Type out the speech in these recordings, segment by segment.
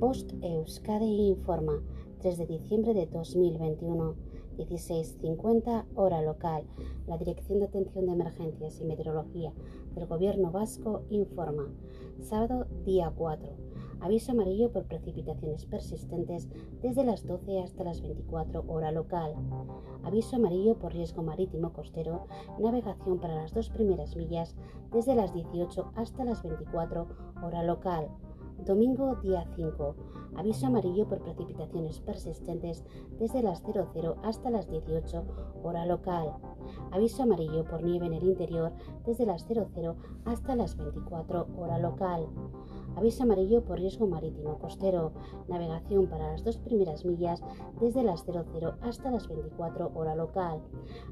Post Euskadi informa 3 de diciembre de 2021, 16.50 hora local. La Dirección de Atención de Emergencias y Meteorología del Gobierno Vasco informa. Sábado día 4. Aviso amarillo por precipitaciones persistentes desde las 12 hasta las 24 hora local. Aviso amarillo por riesgo marítimo costero, navegación para las dos primeras millas desde las 18 hasta las 24 hora local. Domingo día 5. Aviso amarillo por precipitaciones persistentes desde las 00 hasta las 18 hora local. Aviso amarillo por nieve en el interior desde las 00 hasta las 24 hora local. Aviso amarillo por riesgo marítimo costero. Navegación para las dos primeras millas desde las 00 hasta las 24 hora local.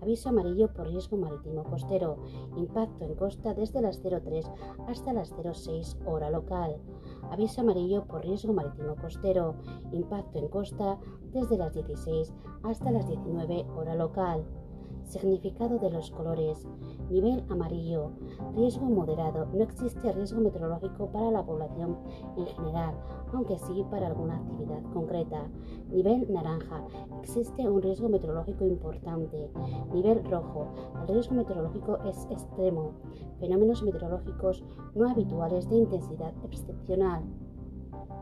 Aviso amarillo por riesgo marítimo costero. Impacto en costa desde las 03 hasta las 06 hora local. Aviso amarillo por riesgo marítimo costero. Impacto en costa desde las 16 hasta las 19 hora local. Significado de los colores. Nivel amarillo. Riesgo moderado. No existe riesgo meteorológico para la población en general, aunque sí para alguna actividad concreta. Nivel naranja. Existe un riesgo meteorológico importante. Nivel rojo. El riesgo meteorológico es extremo. Fenómenos meteorológicos no habituales de intensidad excepcional.